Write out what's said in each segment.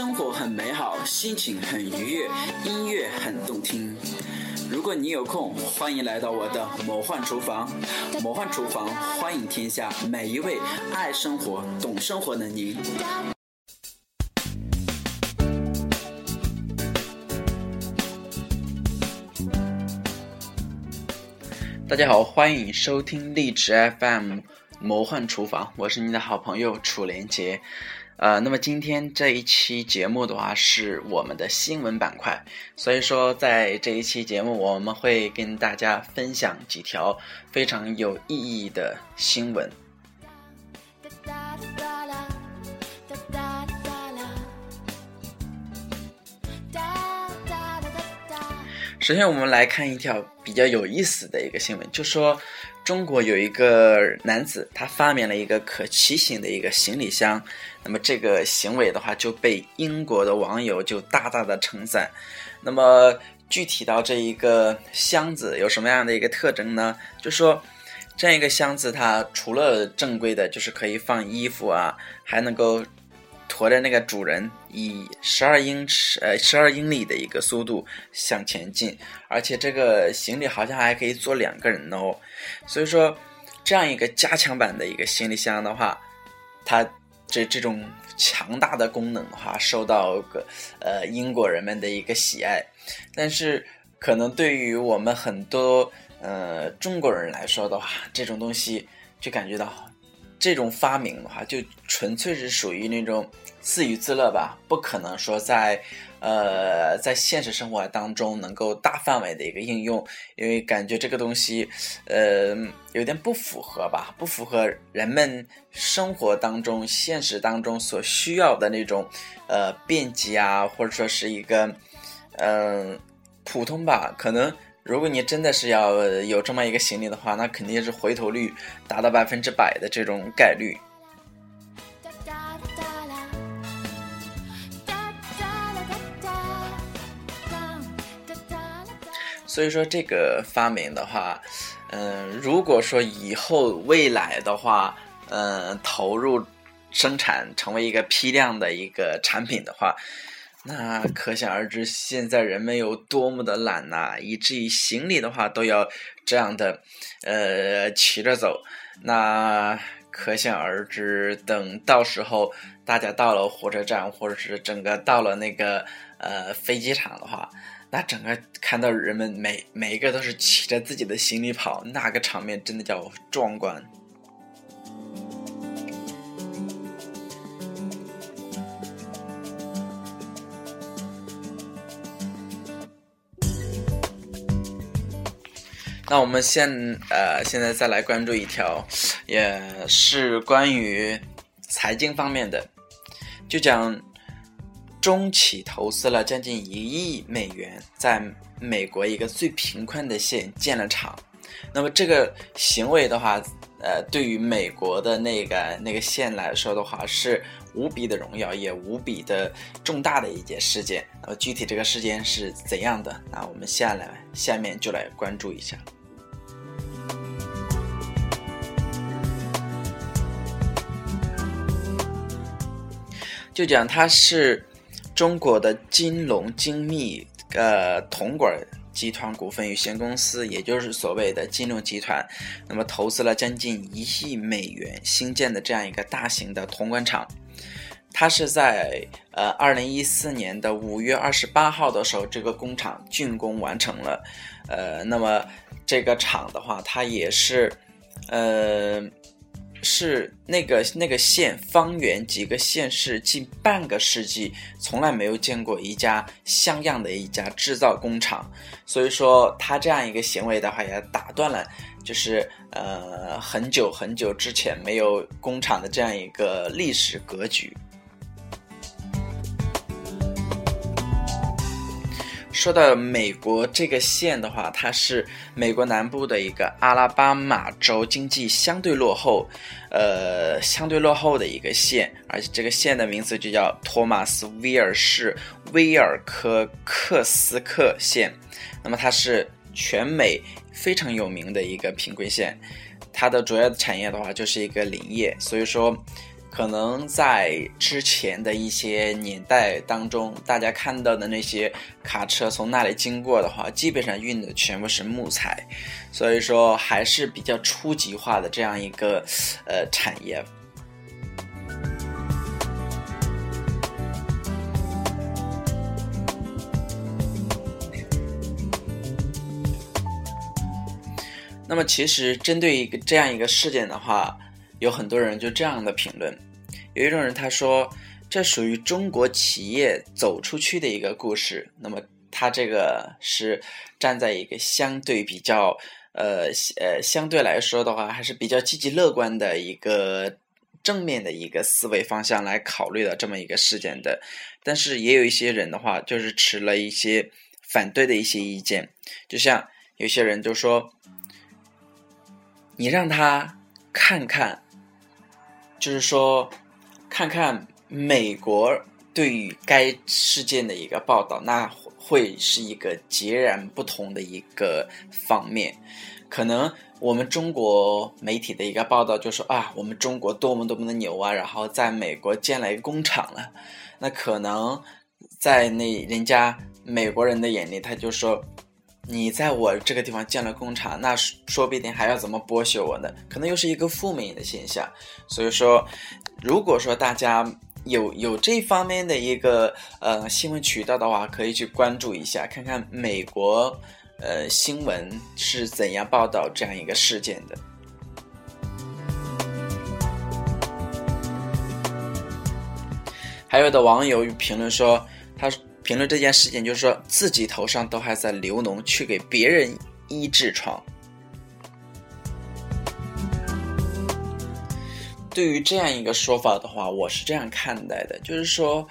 生活很美好，心情很愉悦，音乐很动听。如果你有空，欢迎来到我的魔幻厨房。魔幻厨房欢迎天下每一位爱生活、懂生活的您。大家好，欢迎收听荔枝 FM 魔幻厨房，我是您的好朋友楚连杰。呃，那么今天这一期节目的话是我们的新闻板块，所以说在这一期节目我们会跟大家分享几条非常有意义的新闻。首先，我们来看一条比较有意思的一个新闻，就说。中国有一个男子，他发明了一个可骑行的一个行李箱，那么这个行为的话就被英国的网友就大大的称赞。那么具体到这一个箱子有什么样的一个特征呢？就说这样一个箱子，它除了正规的，就是可以放衣服啊，还能够。驮着那个主人以十二英尺呃十二英里的一个速度向前进，而且这个行李好像还可以坐两个人哦。所以说，这样一个加强版的一个行李箱的话，它这这种强大的功能的话，受到个呃英国人们的一个喜爱。但是，可能对于我们很多呃中国人来说的话，这种东西就感觉到。这种发明的话，就纯粹是属于那种自娱自乐吧，不可能说在，呃，在现实生活当中能够大范围的一个应用，因为感觉这个东西，呃，有点不符合吧，不符合人们生活当中、现实当中所需要的那种，呃，便捷啊，或者说是一个，嗯，普通吧，可能。如果你真的是要有这么一个行李的话，那肯定是回头率达到百分之百的这种概率。所以说这个发明的话，嗯，如果说以后未来的话，嗯，投入生产成为一个批量的一个产品的话。那可想而知，现在人们有多么的懒呐，以至于行李的话都要这样的，呃，骑着走。那可想而知，等到时候大家到了火车站，或者是整个到了那个呃飞机场的话，那整个看到人们每每一个都是骑着自己的行李跑，那个场面真的叫壮观。那我们现呃现在再来关注一条，也是关于财经方面的，就讲中企投资了将近一亿美元，在美国一个最贫困的县建了厂。那么这个行为的话，呃，对于美国的那个那个县来说的话，是无比的荣耀，也无比的重大的一件事件。那么具体这个事件是怎样的？那我们下来下面就来关注一下。就讲它是中国的金龙精密呃铜管集团股份有限公司，也就是所谓的金龙集团，那么投资了将近一亿美元新建的这样一个大型的铜管厂。它是在呃二零一四年的五月二十八号的时候，这个工厂竣工完成了。呃，那么这个厂的话，它也是呃。是那个那个县方圆几个县市近半个世纪从来没有见过一家像样的一家制造工厂，所以说他这样一个行为的话，也打断了就是呃很久很久之前没有工厂的这样一个历史格局。说到美国这个县的话，它是美国南部的一个阿拉巴马州，经济相对落后，呃，相对落后的一个县，而且这个县的名字就叫托马斯威尔士威尔科克斯克县。那么它是全美非常有名的一个贫困县，它的主要的产业的话就是一个林业，所以说可能在之前的一些年代当中，大家看到的那些卡车从那里经过的话，基本上运的全部是木材，所以说还是比较初级化的这样一个呃产业。那么，其实针对一个这样一个事件的话，有很多人就这样的评论。有一种人他说，这属于中国企业走出去的一个故事。那么，他这个是站在一个相对比较呃呃相对来说的话，还是比较积极乐观的一个正面的一个思维方向来考虑的这么一个事件的。但是，也有一些人的话，就是持了一些反对的一些意见。就像有些人就说。你让他看看，就是说，看看美国对于该事件的一个报道，那会是一个截然不同的一个方面。可能我们中国媒体的一个报道就说啊，我们中国多么多么的牛啊，然后在美国建了一个工厂了。那可能在那人家美国人的眼里，他就说。你在我这个地方建了工厂，那说不定还要怎么剥削我呢？可能又是一个负面的现象。所以说，如果说大家有有这方面的一个呃新闻渠道的话，可以去关注一下，看看美国呃新闻是怎样报道这样一个事件的。还有的网友评论说，他。评论这件事情，就是说自己头上都还在流脓，去给别人医痔疮。对于这样一个说法的话，我是这样看待的，就是说，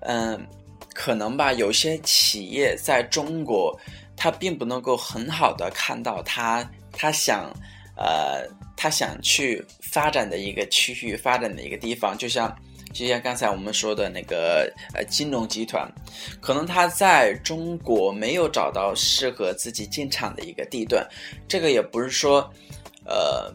嗯，可能吧，有些企业在中国，他并不能够很好的看到他他想，呃，他想去发展的一个区域，发展的一个地方，就像。就像刚才我们说的那个呃金融集团，可能他在中国没有找到适合自己进场的一个地段，这个也不是说，呃，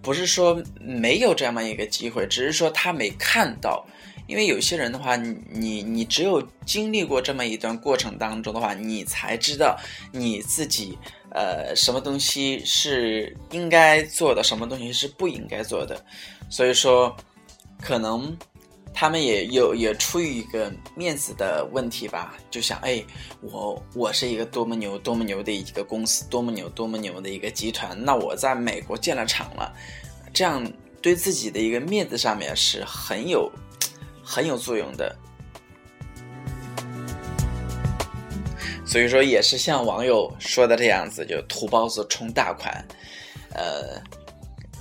不是说没有这么一个机会，只是说他没看到。因为有些人的话，你你只有经历过这么一段过程当中的话，你才知道你自己呃什么东西是应该做的，什么东西是不应该做的。所以说，可能。他们也有也出于一个面子的问题吧，就想哎，我我是一个多么牛多么牛的一个公司，多么牛多么牛的一个集团，那我在美国建了厂了，这样对自己的一个面子上面是很有很有作用的。所以说，也是像网友说的这样子，就土包子充大款，呃，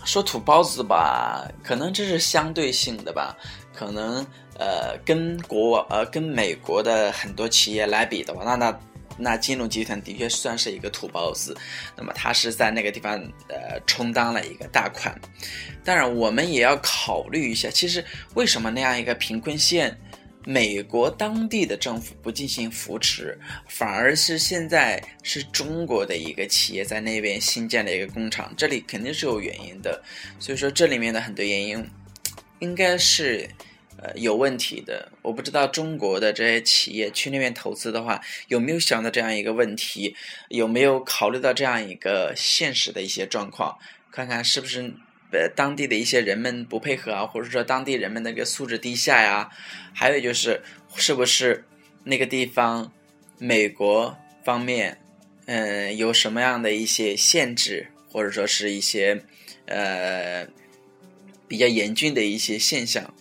说土包子吧，可能这是相对性的吧。可能呃，跟国呃跟美国的很多企业来比的话，那那那金融集团的确算是一个土包子。那么它是在那个地方呃充当了一个大款。当然，我们也要考虑一下，其实为什么那样一个贫困县，美国当地的政府不进行扶持，反而是现在是中国的一个企业在那边新建了一个工厂，这里肯定是有原因的。所以说，这里面的很多原因。应该是，呃，有问题的。我不知道中国的这些企业去那边投资的话，有没有想到这样一个问题？有没有考虑到这样一个现实的一些状况？看看是不是呃当地的一些人们不配合啊，或者说当地人们那个素质低下呀？还有就是，是不是那个地方美国方面，嗯，有什么样的一些限制，或者说是一些呃？比较严峻的一些现象。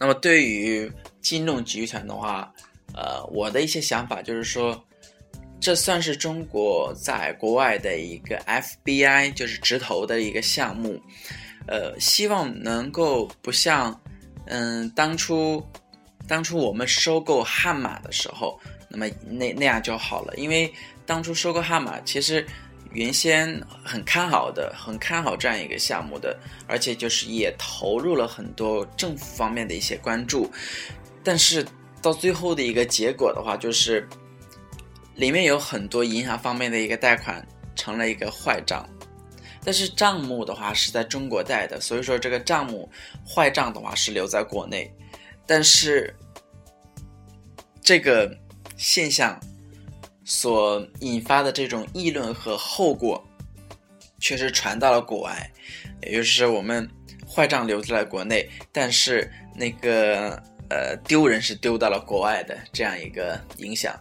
那么，对于金融集团的话，呃，我的一些想法就是说，这算是中国在国外的一个 FBI，就是直投的一个项目。呃，希望能够不像，嗯，当初。当初我们收购悍马的时候，那么那那样就好了，因为当初收购悍马，其实原先很看好的，很看好这样一个项目的，而且就是也投入了很多政府方面的一些关注，但是到最后的一个结果的话，就是里面有很多银行方面的一个贷款成了一个坏账，但是账目的话是在中国贷的，所以说这个账目坏账的话是留在国内，但是这个现象所引发的这种议论和后果，确实传到了国外，也就是我们坏账留在了国内，但是那个。呃，丢人是丢到了国外的这样一个影响。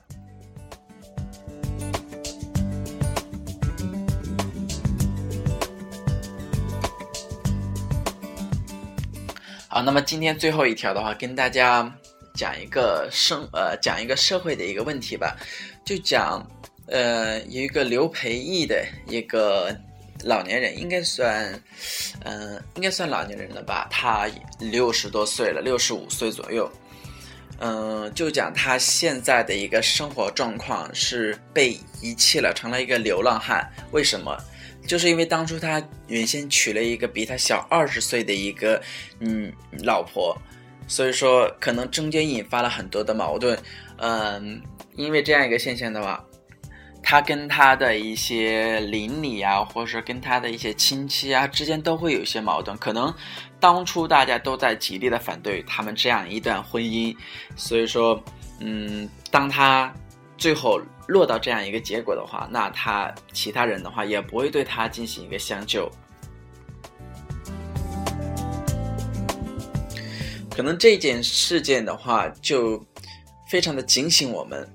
好，那么今天最后一条的话，跟大家讲一个生呃，讲一个社会的一个问题吧，就讲呃，有一个刘培义的一个。老年人应该算，嗯，应该算老年人了吧？他六十多岁了，六十五岁左右。嗯，就讲他现在的一个生活状况是被遗弃了，成了一个流浪汉。为什么？就是因为当初他原先娶了一个比他小二十岁的一个嗯老婆，所以说可能中间引发了很多的矛盾。嗯，因为这样一个现象的话。他跟他的一些邻里啊，或者是跟他的一些亲戚啊之间都会有一些矛盾。可能当初大家都在极力的反对他们这样一段婚姻，所以说，嗯，当他最后落到这样一个结果的话，那他其他人的话也不会对他进行一个相救。可能这件事件的话，就非常的警醒我们。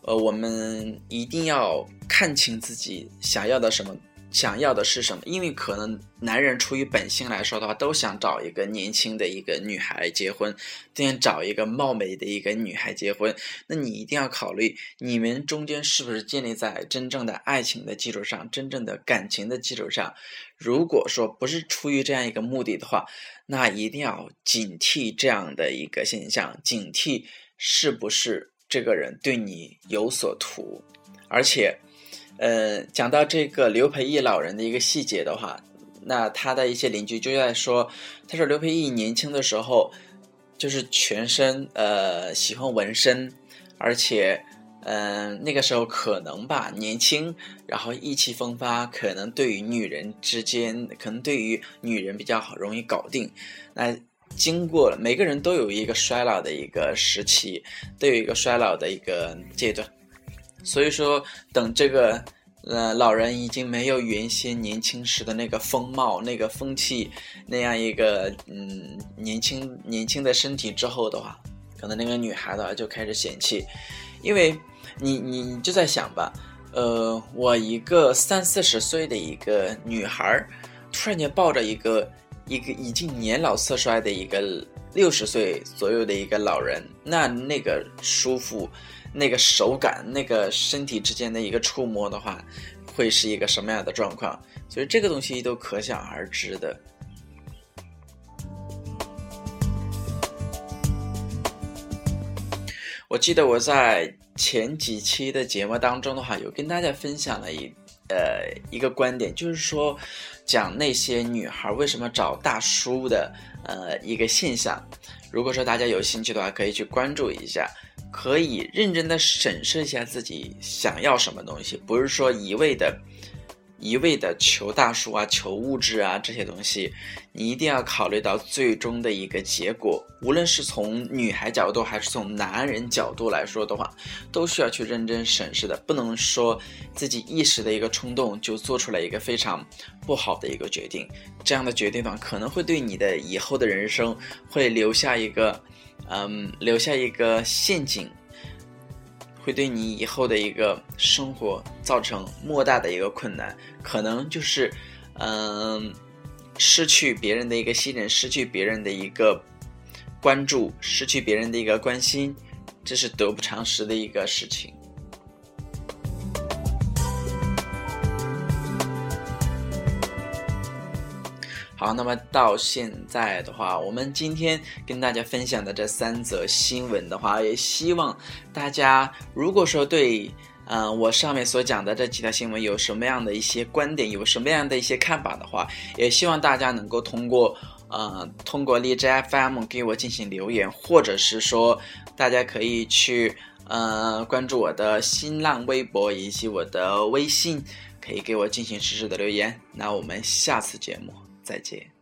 呃，我们一定要看清自己想要的什么，想要的是什么。因为可能男人出于本性来说的话，都想找一个年轻的一个女孩结婚，都想找一个貌美的一个女孩结婚。那你一定要考虑，你们中间是不是建立在真正的爱情的基础上，真正的感情的基础上。如果说不是出于这样一个目的的话，那一定要警惕这样的一个现象，警惕是不是。这个人对你有所图，而且，呃，讲到这个刘培义老人的一个细节的话，那他的一些邻居就在说，他说刘培义年轻的时候就是全身呃喜欢纹身，而且，嗯，那个时候可能吧年轻，然后意气风发，可能对于女人之间，可能对于女人比较好，容易搞定，那。经过了，每个人都有一个衰老的一个时期，都有一个衰老的一个阶段。所以说，等这个呃老人已经没有原先年轻时的那个风貌、那个风气，那样一个嗯年轻年轻的身体之后的话，可能那个女孩子就开始嫌弃，因为你你就在想吧，呃，我一个三四十岁的一个女孩，突然间抱着一个。一个已经年老色衰的一个六十岁左右的一个老人，那那个舒服，那个手感，那个身体之间的一个触摸的话，会是一个什么样的状况？所以这个东西都可想而知的。我记得我在前几期的节目当中的话，有跟大家分享了一呃一个观点，就是说。讲那些女孩为什么找大叔的，呃，一个现象。如果说大家有兴趣的话，可以去关注一下，可以认真的审视一下自己想要什么东西，不是说一味的。一味的求大叔啊，求物质啊，这些东西，你一定要考虑到最终的一个结果。无论是从女孩角度，还是从男人角度来说的话，都需要去认真审视的。不能说自己一时的一个冲动就做出了一个非常不好的一个决定。这样的决定呢，可能会对你的以后的人生会留下一个，嗯，留下一个陷阱。会对你以后的一个生活造成莫大的一个困难，可能就是，嗯，失去别人的一个信任，失去别人的一个关注，失去别人的一个关心，这是得不偿失的一个事情。好，那么到现在的话，我们今天跟大家分享的这三则新闻的话，也希望大家如果说对，嗯，我上面所讲的这几条新闻有什么样的一些观点，有什么样的一些看法的话，也希望大家能够通过，呃，通过荔枝 FM 给我进行留言，或者是说，大家可以去。呃，关注我的新浪微博以及我的微信，可以给我进行实时的留言。那我们下次节目再见。